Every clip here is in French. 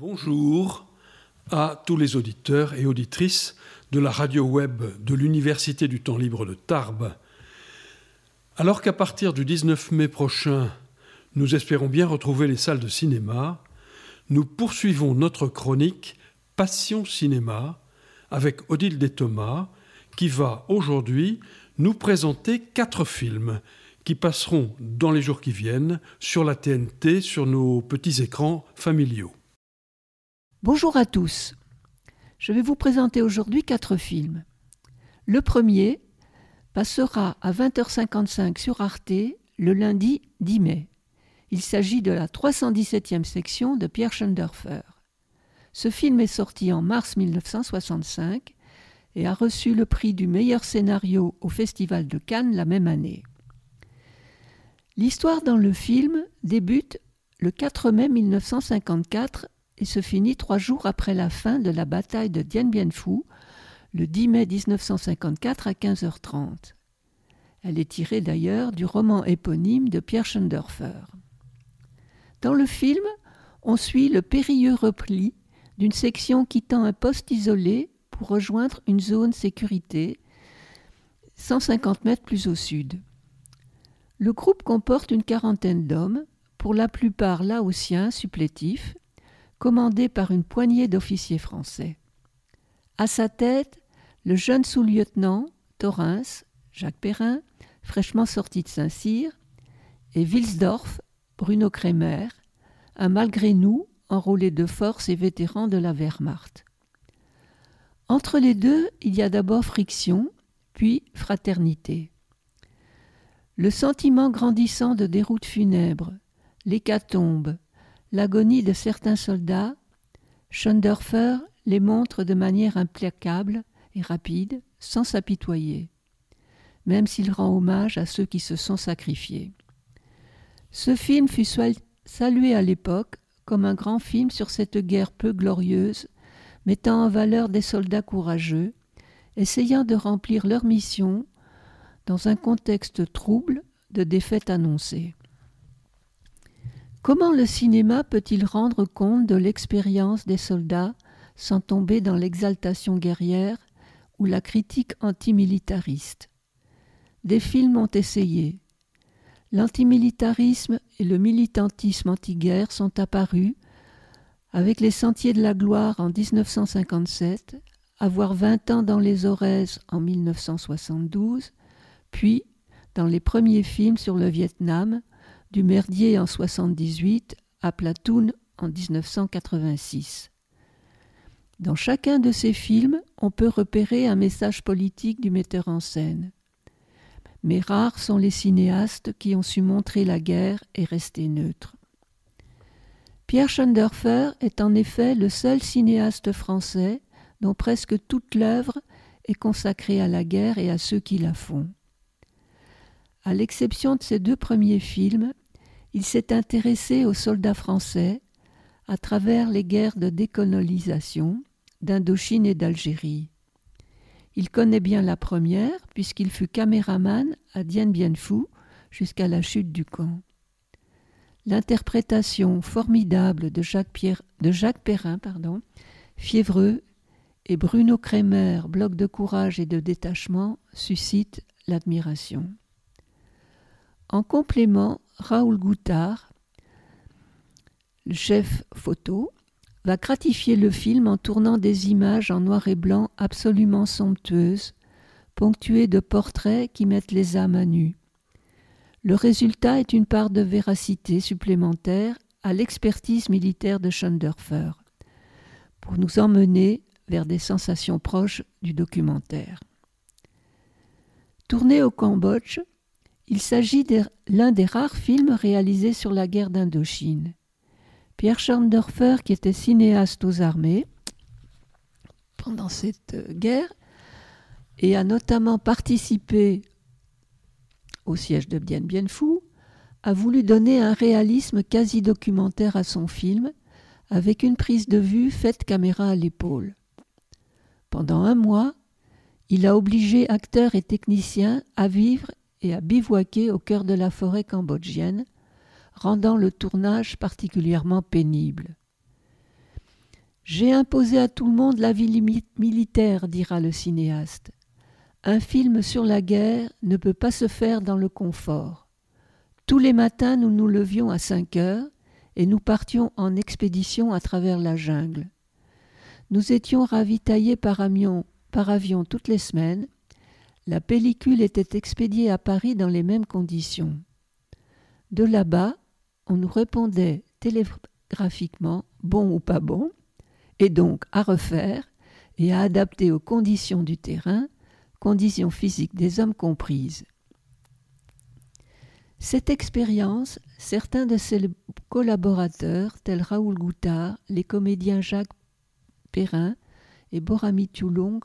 Bonjour à tous les auditeurs et auditrices de la radio web de l'Université du temps libre de Tarbes. Alors qu'à partir du 19 mai prochain, nous espérons bien retrouver les salles de cinéma, nous poursuivons notre chronique Passion Cinéma avec Odile Thomas qui va aujourd'hui nous présenter quatre films qui passeront dans les jours qui viennent sur la TNT, sur nos petits écrans familiaux. Bonjour à tous. Je vais vous présenter aujourd'hui quatre films. Le premier passera à 20h55 sur Arte le lundi 10 mai. Il s'agit de la 317e section de Pierre Schoendorfer. Ce film est sorti en mars 1965 et a reçu le prix du meilleur scénario au Festival de Cannes la même année. L'histoire dans le film débute le 4 mai 1954 et se finit trois jours après la fin de la bataille de Dien Bien Phu, le 10 mai 1954 à 15h30. Elle est tirée d'ailleurs du roman éponyme de Pierre Schoendorfer. Dans le film, on suit le périlleux repli d'une section quittant un poste isolé pour rejoindre une zone sécurité 150 mètres plus au sud. Le groupe comporte une quarantaine d'hommes, pour la plupart laotiens supplétifs, commandés par une poignée d'officiers français. À sa tête, le jeune sous-lieutenant Thorens, Jacques Perrin, fraîchement sorti de Saint-Cyr, et Wilsdorf, Bruno Kremer, un malgré nous enrôlé de force et vétéran de la Wehrmacht. Entre les deux, il y a d'abord friction, puis fraternité. Le sentiment grandissant de déroute funèbre, l'hécatombe, l'agonie de certains soldats, Schoendorfer les montre de manière implacable et rapide, sans s'apitoyer, même s'il rend hommage à ceux qui se sont sacrifiés. Ce film fut salué à l'époque comme un grand film sur cette guerre peu glorieuse, mettant en valeur des soldats courageux, essayant de remplir leur mission dans un contexte trouble de défaite annoncée. Comment le cinéma peut-il rendre compte de l'expérience des soldats sans tomber dans l'exaltation guerrière ou la critique antimilitariste? Des films ont essayé. L'antimilitarisme et le militantisme anti-guerre sont apparus avec les Sentiers de la Gloire en 1957, avoir 20 ans dans les Aurès en 1972, puis dans les premiers films sur le Vietnam, du Merdier en 78 à Platoon en 1986. Dans chacun de ces films, on peut repérer un message politique du metteur en scène. Mais rares sont les cinéastes qui ont su montrer la guerre et rester neutres. Pierre Schoendorfer est en effet le seul cinéaste français dont presque toute l'œuvre est consacrée à la guerre et à ceux qui la font. À l'exception de ses deux premiers films, il s'est intéressé aux soldats français à travers les guerres de décolonisation d'Indochine et d'Algérie. Il connaît bien la première puisqu'il fut caméraman à Dien Bien Phu jusqu'à la chute du camp. L'interprétation formidable de Jacques, Perrin, fiévreux, et Bruno Kremer, bloc de courage et de détachement, suscite l'admiration. En complément, Raoul Goutard, le chef photo, va gratifier le film en tournant des images en noir et blanc absolument somptueuses, ponctuées de portraits qui mettent les âmes à nu. Le résultat est une part de véracité supplémentaire à l'expertise militaire de Schoendorfer, pour nous emmener vers des sensations proches du documentaire. Tourné au Cambodge, il s'agit de l'un des rares films réalisés sur la guerre d'Indochine. Pierre Schandorfer, qui était cinéaste aux armées pendant cette guerre, et a notamment participé au siège de Bien Bien Phu, a voulu donner un réalisme quasi documentaire à son film, avec une prise de vue faite caméra à l'épaule. Pendant un mois, il a obligé acteurs et techniciens à vivre et à bivouaquer au cœur de la forêt cambodgienne, rendant le tournage particulièrement pénible. J'ai imposé à tout le monde la vie militaire, dira le cinéaste. Un film sur la guerre ne peut pas se faire dans le confort. Tous les matins, nous nous levions à 5 heures et nous partions en expédition à travers la jungle. Nous étions ravitaillés par avion, par avion toutes les semaines. La pellicule était expédiée à Paris dans les mêmes conditions. De là-bas, on nous répondait télégraphiquement, bon ou pas bon, et donc à refaire et à adapter aux conditions du terrain conditions physiques des hommes comprises. Cette expérience, certains de ses collaborateurs, tels Raoul Goutard, les comédiens Jacques Perrin et Borami Toulong,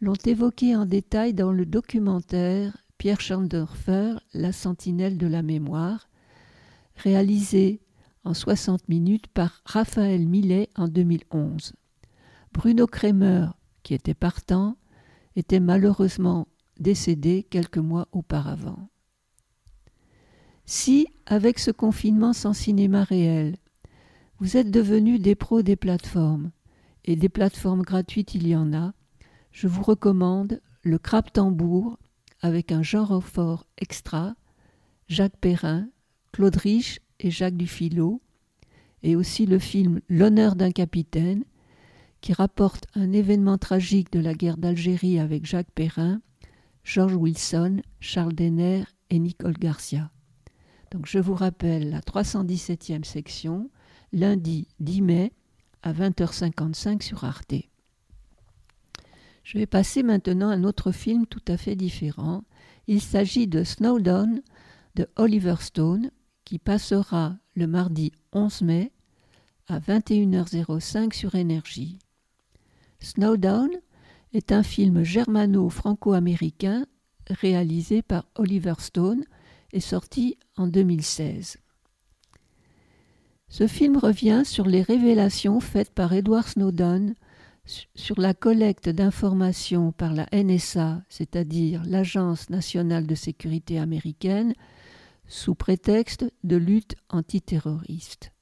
l'ont évoqué en détail dans le documentaire Pierre Schandorfer, La sentinelle de la mémoire, réalisé en 60 minutes par Raphaël Millet en 2011. Bruno Kremer, qui était partant, était malheureusement décédé quelques mois auparavant. Si, avec ce confinement sans cinéma réel, vous êtes devenus des pros des plateformes, et des plateformes gratuites il y en a, je vous recommande le Crap Tambour avec un genre fort extra, Jacques Perrin, Claude Rich et Jacques Dufilot, et aussi le film L'honneur d'un capitaine qui rapporte un événement tragique de la guerre d'Algérie avec Jacques Perrin, George Wilson, Charles Denner et Nicole Garcia. Donc je vous rappelle la 317e section, lundi 10 mai à 20h55 sur Arte. Je vais passer maintenant à un autre film tout à fait différent. Il s'agit de Snowdon de Oliver Stone qui passera le mardi 11 mai à 21h05 sur Énergie. Snowdown est un film germano-franco-américain réalisé par Oliver Stone et sorti en 2016. Ce film revient sur les révélations faites par Edward Snowden sur la collecte d'informations par la NSA, c'est-à-dire l'Agence nationale de sécurité américaine, sous prétexte de lutte antiterroriste.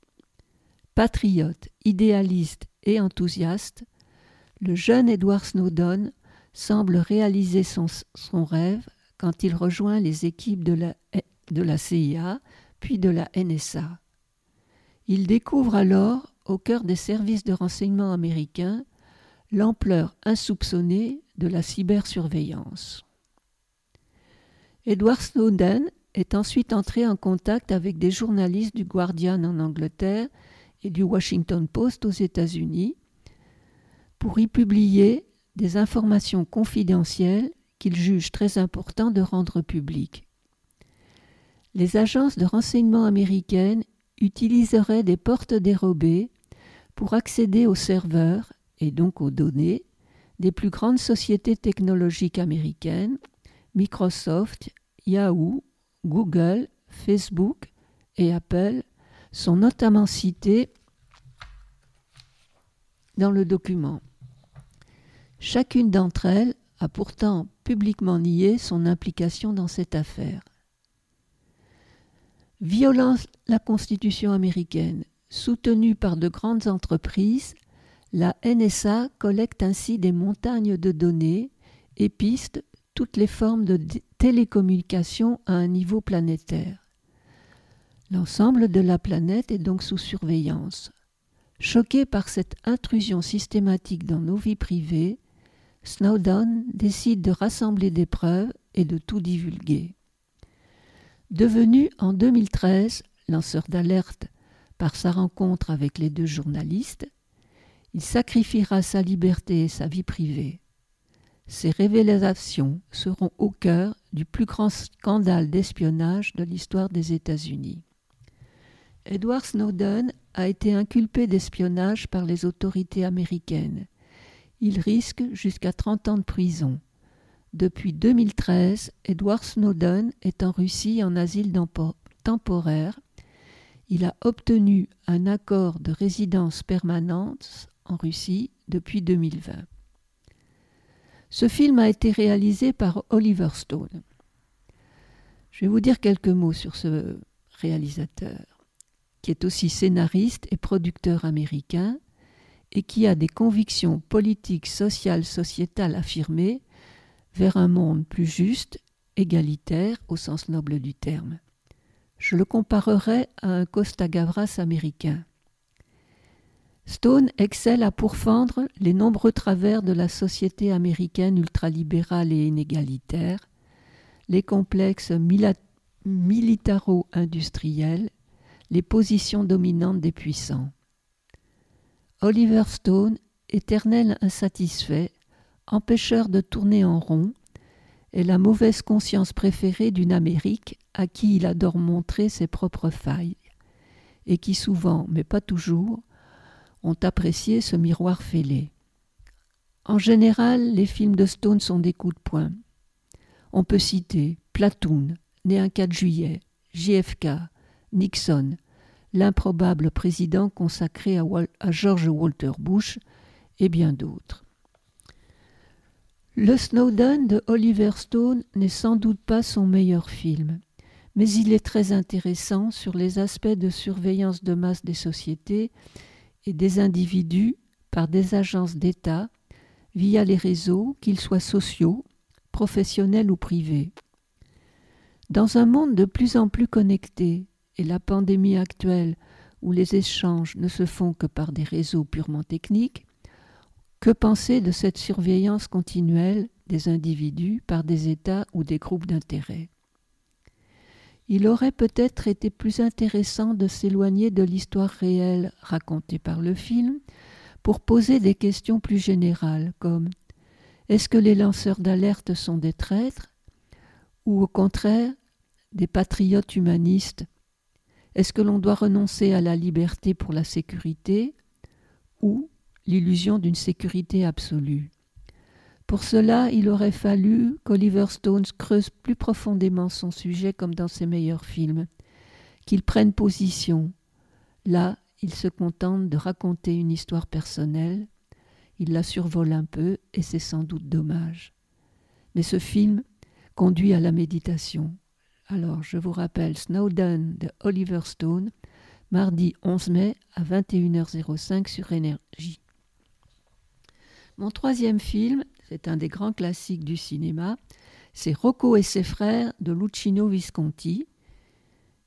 Patriote, idéaliste et enthousiaste, le jeune Edward Snowden semble réaliser son, rêve quand il rejoint les équipes de la, CIA puis de la NSA. Il découvre alors, au cœur des services de renseignement américains, l'ampleur insoupçonnée de la cybersurveillance. Edward Snowden est ensuite entré en contact avec des journalistes du Guardian en Angleterre et du Washington Post aux États-Unis pour y publier des informations confidentielles qu'il juge très important de rendre publiques. Les agences de renseignement américaines utiliseraient des portes dérobées pour accéder aux serveurs et donc aux données des plus grandes sociétés technologiques américaines, Microsoft, Yahoo, Google, Facebook et Apple sont notamment cités dans le document. Chacune d'entre elles a pourtant publiquement nié son implication dans cette affaire. Violant la Constitution américaine, soutenue par de grandes entreprises, la NSA collecte ainsi des montagnes de données et piste toutes les formes de télécommunication à un niveau planétaire. L'ensemble de la planète est donc sous surveillance. Choqué par cette intrusion systématique dans nos vies privées, Snowden décide de rassembler des preuves et de tout divulguer. Devenu en 2013 lanceur d'alerte par sa rencontre avec les deux journalistes, il sacrifiera sa liberté et sa vie privée. Ces révélations seront au cœur du plus grand scandale d'espionnage de l'histoire des États-Unis. Edward Snowden a été inculpé d'espionnage par les autorités américaines il risque jusqu'à 30 ans de prison. Depuis 2013, Edward Snowden est en Russie en asile temporaire. Il a obtenu un accord de résidence permanente en Russie depuis 2020. Ce film a été réalisé par Oliver Stone. Je vais vous dire quelques mots sur ce réalisateur, qui est aussi scénariste et producteur américain, et qui a des convictions politiques, sociales, sociétales affirmées vers un monde plus juste, égalitaire au sens noble du terme. Je le comparerai à un Costa Gavras américain. Stone excelle à pourfendre les nombreux travers de la société américaine ultralibérale et inégalitaire, les complexes militaro-industriels, les positions dominantes des puissants. Oliver Stone, éternel insatisfait, empêcheur de tourner en rond, est la mauvaise conscience préférée d'une Amérique à qui il adore montrer ses propres failles, et qui souvent, mais pas toujours, ont apprécié ce miroir fêlé. En général, les films de Stone sont des coups de poing. On peut citer Platoon, né un 4 juillet, JFK, Nixon, l'improbable président consacré à, George Walter Bush et bien d'autres. Le Snowden de Oliver Stone n'est sans doute pas son meilleur film, mais il est très intéressant sur les aspects de surveillance de masse des sociétés et des individus par des agences d'État via les réseaux, qu'ils soient sociaux, professionnels ou privés. Dans un monde de plus en plus connecté, et la pandémie actuelle où les échanges ne se font que par des réseaux purement techniques, que penser de cette surveillance continuelle des individus par des États ou des groupes d'intérêt? Il aurait peut-être été plus intéressant de s'éloigner de l'histoire réelle racontée par le film pour poser des questions plus générales comme est-ce que les lanceurs d'alerte sont des traîtres? ou au contraire des patriotes humanistes? Est-ce que l'on doit renoncer à la liberté pour la sécurité ou l'illusion d'une sécurité absolue? Pour cela, il aurait fallu qu'Oliver Stone creuse plus profondément son sujet comme dans ses meilleurs films, qu'il prenne position. Là, il se contente de raconter une histoire personnelle, il la survole un peu et c'est sans doute dommage. Mais ce film conduit à la méditation. Alors, je vous rappelle Snowden de Oliver Stone, mardi 11 mai à 21h05 sur Énergie. Mon troisième film, c'est un des grands classiques du cinéma, c'est Rocco et ses frères de Luchino Visconti,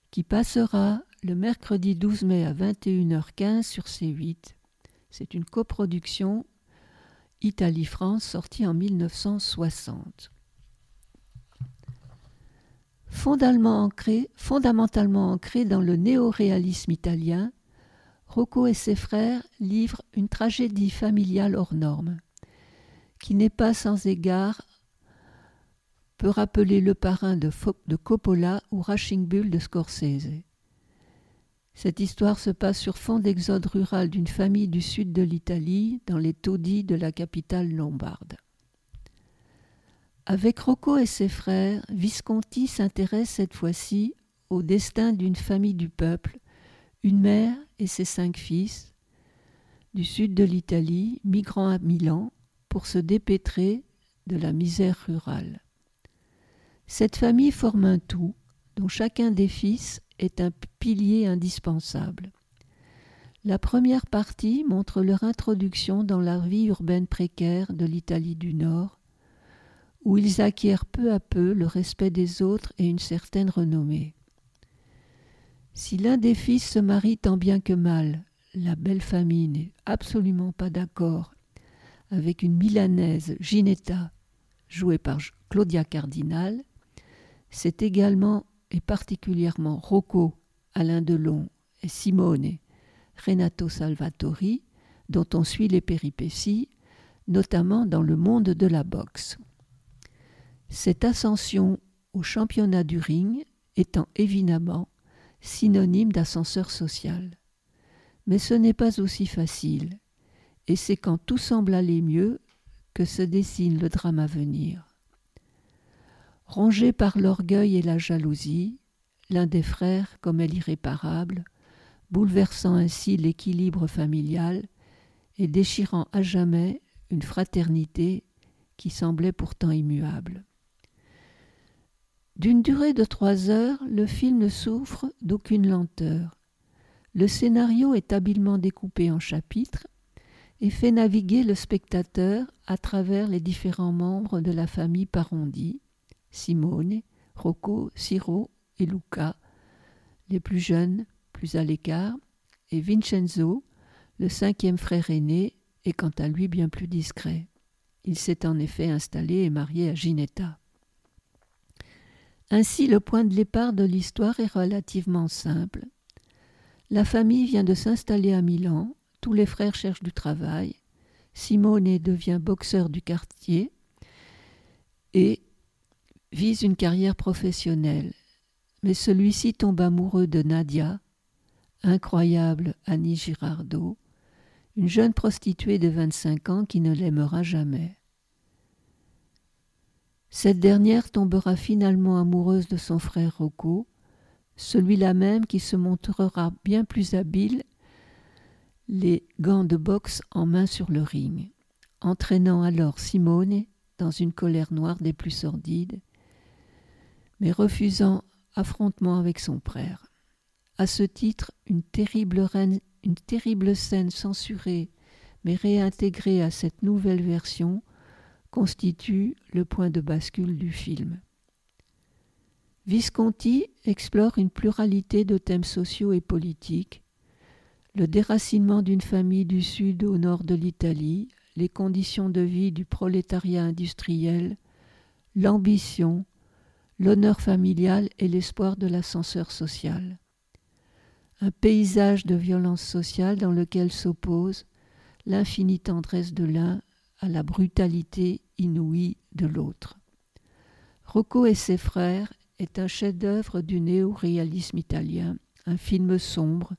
qui passera le mercredi 12 mai à 21h15 sur C8. C'est une coproduction Italie-France sortie en 1960. Fondamentalement ancré, fondamentalement ancré dans le néoréalisme italien, Rocco et ses frères livrent une tragédie familiale hors norme, qui n'est pas sans égard peut rappeler le parrain de, Coppola ou Rushing Bull de Scorsese. Cette histoire se passe sur fond d'exode rural d'une famille du sud de l'Italie, dans les taudis de la capitale lombarde. Avec Rocco et ses frères, Visconti s'intéresse cette fois-ci au destin d'une famille du peuple, une mère et ses cinq fils, du sud de l'Italie, migrant à Milan, pour se dépêtrer de la misère rurale. Cette famille forme un tout, dont chacun des fils est un pilier indispensable. La première partie montre leur introduction dans la vie urbaine précaire de l'Italie du Nord, où ils acquièrent peu à peu le respect des autres et une certaine renommée. Si l'un des fils se marie tant bien que mal, la belle famille n'est absolument pas d'accord avec une Milanaise, Ginetta, jouée par Claudia Cardinal, c'est également et particulièrement Rocco, Alain Delon et Simone, Renato Salvatori, dont on suit les péripéties, notamment dans le monde de la boxe. Cette ascension au championnat du ring étant évidemment synonyme d'ascenseur social. Mais ce n'est pas aussi facile, et c'est quand tout semble aller mieux que se dessine le drame à venir. Rongé par l'orgueil et la jalousie, l'un des frères commet l'irréparable, bouleversant ainsi l'équilibre familial et déchirant à jamais une fraternité qui semblait pourtant immuable. D'une durée de trois heures, le film ne souffre d'aucune lenteur. Le scénario est habilement découpé en chapitres et fait naviguer le spectateur à travers les différents membres de la famille Parondi, Simone, Rocco, Siro et Luca, les plus jeunes, plus à l'écart, et Vincenzo, le cinquième frère aîné, est quant à lui bien plus discret. Il s'est en effet installé et marié à Ginetta. Ainsi, le point de départ de l'histoire est relativement simple. La famille vient de s'installer à Milan, tous les frères cherchent du travail, Simone devient boxeur du quartier et vise une carrière professionnelle. Mais celui-ci tombe amoureux de Nadia, incroyable Annie Girardot, une jeune prostituée de 25 ans qui ne l'aimera jamais. Cette dernière tombera finalement amoureuse de son frère Rocco, celui-là même qui se montrera bien plus habile, les gants de boxe en main sur le ring, entraînant alors Simone dans une colère noire des plus sordides, mais refusant affrontement avec son frère. À ce titre, une terrible, reine, une terrible scène censurée mais réintégrée à cette nouvelle version constitue le point de bascule du film. Visconti explore une pluralité de thèmes sociaux et politiques, le déracinement d'une famille du sud au nord de l'Italie, les conditions de vie du prolétariat industriel, l'ambition, l'honneur familial et l'espoir de l'ascenseur social. Un paysage de violence sociale dans lequel s'oppose l'infinie tendresse de l'un à la brutalité inouïe de l'autre. Rocco et ses frères est un chef-d'œuvre du néo-réalisme italien, un film sombre,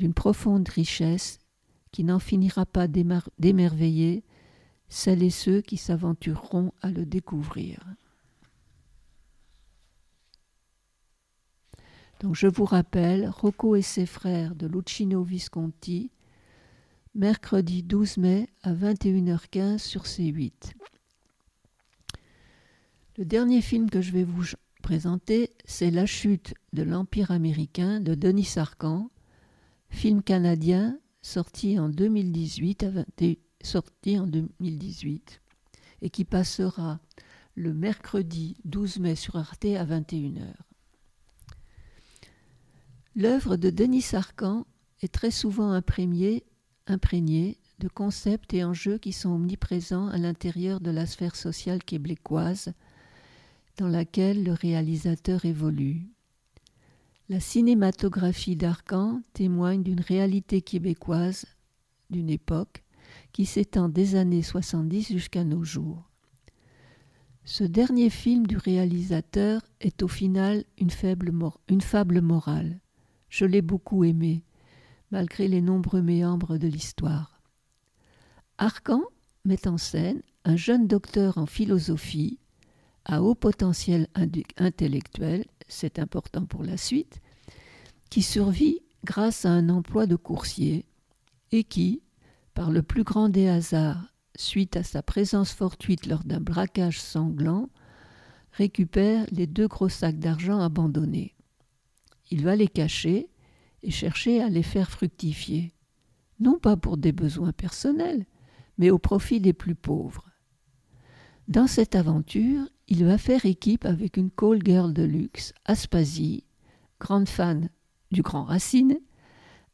d'une profonde richesse qui n'en finira pas d'émerveiller celles et ceux qui s'aventureront à le découvrir. Donc je vous rappelle, Rocco et ses frères de Lucino Visconti, mercredi 12 mai à 21h15 sur C8. Le dernier film que je vais vous présenter, c'est La chute de l'Empire américain de Denis Sarkhan, film canadien sorti en 2018, sorti en 2018 et qui passera le mercredi 12 mai sur Arte à 21h. L'œuvre de Denis Sarkhan est très souvent imprégnée de concepts et enjeux qui sont omniprésents à l'intérieur de la sphère sociale québécoise dans laquelle le réalisateur évolue. La cinématographie d'Arcan témoigne d'une réalité québécoise d'une époque qui s'étend des années 70 jusqu'à nos jours. Ce dernier film du réalisateur est au final une, fable morale. Je l'ai beaucoup aimé, malgré les nombreux méandres de l'histoire. Arcan met en scène un jeune docteur en philosophie à haut potentiel intellectuel, c'est important pour la suite, qui survit grâce à un emploi de coursier et qui, par le plus grand des hasards, suite à sa présence fortuite lors d'un braquage sanglant, récupère les deux gros sacs d'argent abandonnés. Il va les cacher et chercher à les faire fructifier, non pas pour des besoins personnels, mais au profit des plus pauvres. Dans cette aventure, il va faire équipe avec une call girl de luxe, Aspasie, grande fan du grand Racine,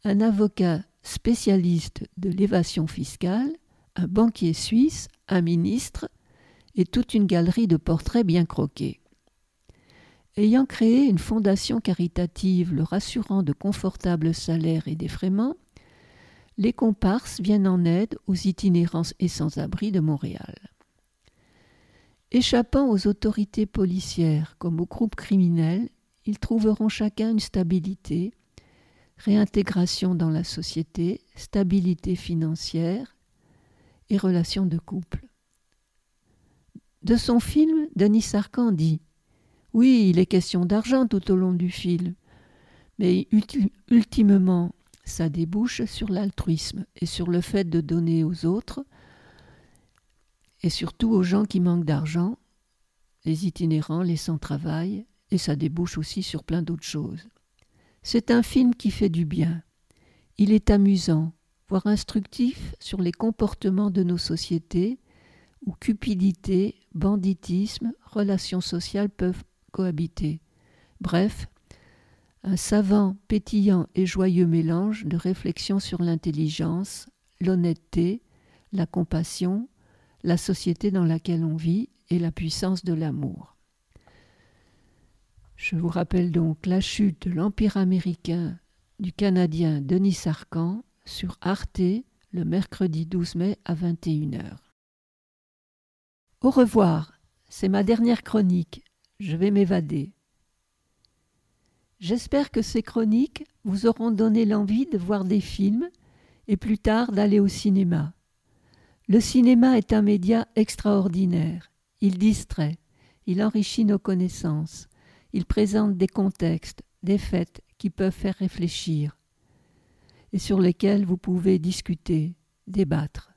un avocat spécialiste de l'évasion fiscale, un banquier suisse, un ministre et toute une galerie de portraits bien croqués. Ayant créé une fondation caritative le rassurant de confortables salaires et d'effraiements, les comparses viennent en aide aux itinérants et sans-abri de Montréal. Échappant aux autorités policières comme aux groupes criminels, ils trouveront chacun une stabilité, réintégration dans la société, stabilité financière et relations de couple. De son film, Denis Sarkhan dit Oui, il est question d'argent tout au long du film, mais ultimement, ça débouche sur l'altruisme et sur le fait de donner aux autres et surtout aux gens qui manquent d'argent, les itinérants, les sans-travail, et ça débouche aussi sur plein d'autres choses. C'est un film qui fait du bien. Il est amusant, voire instructif sur les comportements de nos sociétés où cupidité, banditisme, relations sociales peuvent cohabiter. Bref, un savant, pétillant et joyeux mélange de réflexion sur l'intelligence, l'honnêteté, la compassion, la société dans laquelle on vit et la puissance de l'amour. Je vous rappelle donc la chute de l'Empire américain du Canadien Denis Arcan sur Arte le mercredi 12 mai à 21h. Au revoir, c'est ma dernière chronique, je vais m'évader. J'espère que ces chroniques vous auront donné l'envie de voir des films et plus tard d'aller au cinéma. Le cinéma est un média extraordinaire. Il distrait, il enrichit nos connaissances, il présente des contextes, des faits qui peuvent faire réfléchir et sur lesquels vous pouvez discuter, débattre.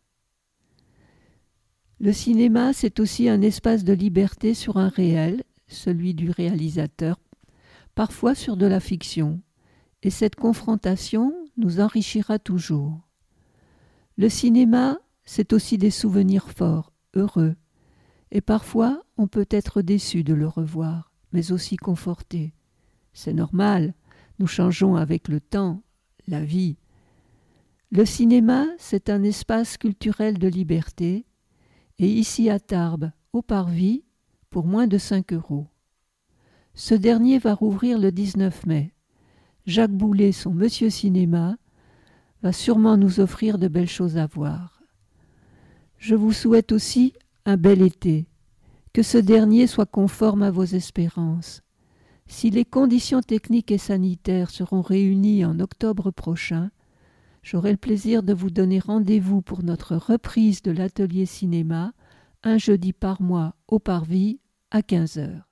Le cinéma, c'est aussi un espace de liberté sur un réel, celui du réalisateur, parfois sur de la fiction, et cette confrontation nous enrichira toujours. Le cinéma, c'est aussi des souvenirs forts, heureux, et parfois on peut être déçu de le revoir, mais aussi conforté. C'est normal, nous changeons avec le temps, la vie. Le cinéma, c'est un espace culturel de liberté, et ici à Tarbes, au Parvis, pour moins de 5 euros. Ce dernier va rouvrir le 19 mai. Jacques Boulet, son Monsieur Cinéma, va sûrement nous offrir de belles choses à voir. Je vous souhaite aussi un bel été, que ce dernier soit conforme à vos espérances. Si les conditions techniques et sanitaires seront réunies en octobre prochain, j'aurai le plaisir de vous donner rendez-vous pour notre reprise de l'atelier cinéma un jeudi par mois au Parvis à 15 heures.